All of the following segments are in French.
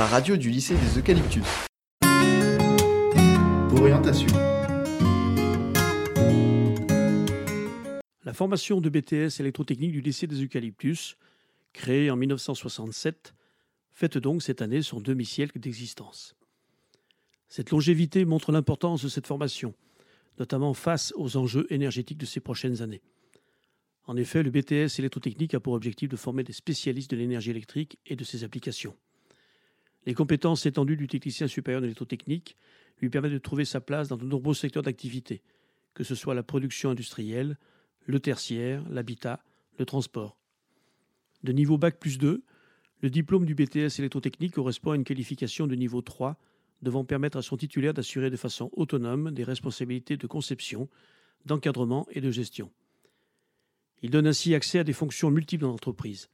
la radio du lycée des Eucalyptus. Orientation. La formation de BTS électrotechnique du lycée des Eucalyptus, créée en 1967, fête donc cette année son demi-siècle d'existence. Cette longévité montre l'importance de cette formation, notamment face aux enjeux énergétiques de ces prochaines années. En effet, le BTS électrotechnique a pour objectif de former des spécialistes de l'énergie électrique et de ses applications. Les compétences étendues du technicien supérieur d'électrotechnique lui permettent de trouver sa place dans de nombreux secteurs d'activité, que ce soit la production industrielle, le tertiaire, l'habitat, le transport. De niveau Bac plus 2, le diplôme du BTS électrotechnique correspond à une qualification de niveau 3 devant permettre à son titulaire d'assurer de façon autonome des responsabilités de conception, d'encadrement et de gestion. Il donne ainsi accès à des fonctions multiples dans l'entreprise,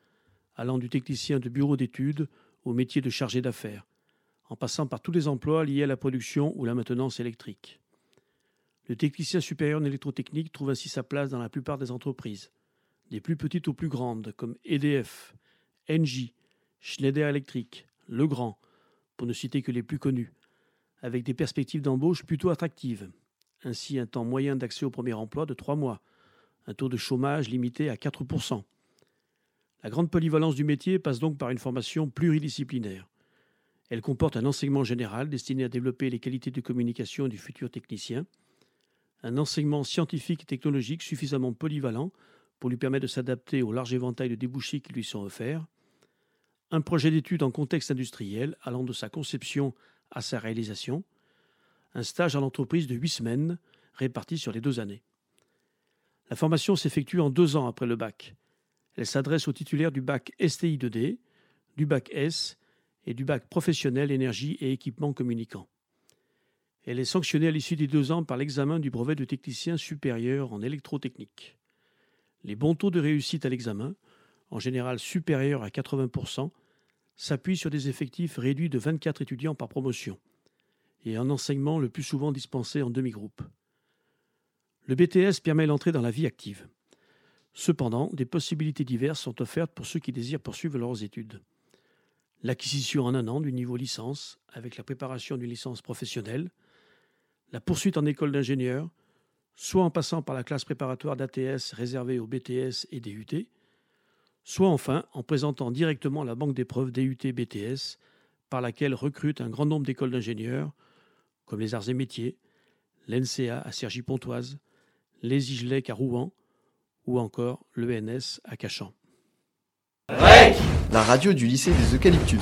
allant du technicien de bureau d'études au métier de chargé d'affaires, en passant par tous les emplois liés à la production ou la maintenance électrique. Le technicien supérieur en électrotechnique trouve ainsi sa place dans la plupart des entreprises, des plus petites aux plus grandes, comme EDF, Engie, Schneider Electric, Legrand, pour ne citer que les plus connus, avec des perspectives d'embauche plutôt attractives. Ainsi, un temps moyen d'accès au premier emploi de trois mois, un taux de chômage limité à 4%. La grande polyvalence du métier passe donc par une formation pluridisciplinaire. Elle comporte un enseignement général destiné à développer les qualités de communication du futur technicien, un enseignement scientifique et technologique suffisamment polyvalent pour lui permettre de s'adapter au large éventail de débouchés qui lui sont offerts, un projet d'étude en contexte industriel allant de sa conception à sa réalisation, un stage à l'entreprise de huit semaines réparti sur les deux années. La formation s'effectue en deux ans après le bac. Elle s'adresse aux titulaires du bac STI 2D, du bac S et du bac professionnel énergie et équipement communicants. Elle est sanctionnée à l'issue des deux ans par l'examen du brevet de technicien supérieur en électrotechnique. Les bons taux de réussite à l'examen, en général supérieurs à 80%, s'appuient sur des effectifs réduits de 24 étudiants par promotion et un enseignement le plus souvent dispensé en demi-groupe. Le BTS permet l'entrée dans la vie active. Cependant, des possibilités diverses sont offertes pour ceux qui désirent poursuivre leurs études. L'acquisition en un an du niveau licence, avec la préparation d'une licence professionnelle, la poursuite en école d'ingénieur, soit en passant par la classe préparatoire d'ATS réservée aux BTS et DUT, soit enfin en présentant directement la banque d'épreuves DUT-BTS, par laquelle recrute un grand nombre d'écoles d'ingénieurs, comme les arts et métiers, l'NCA à Cergy-Pontoise, les Igelec à Rouen ou encore l'ENS à Cachan. La radio du lycée des Eucalyptus.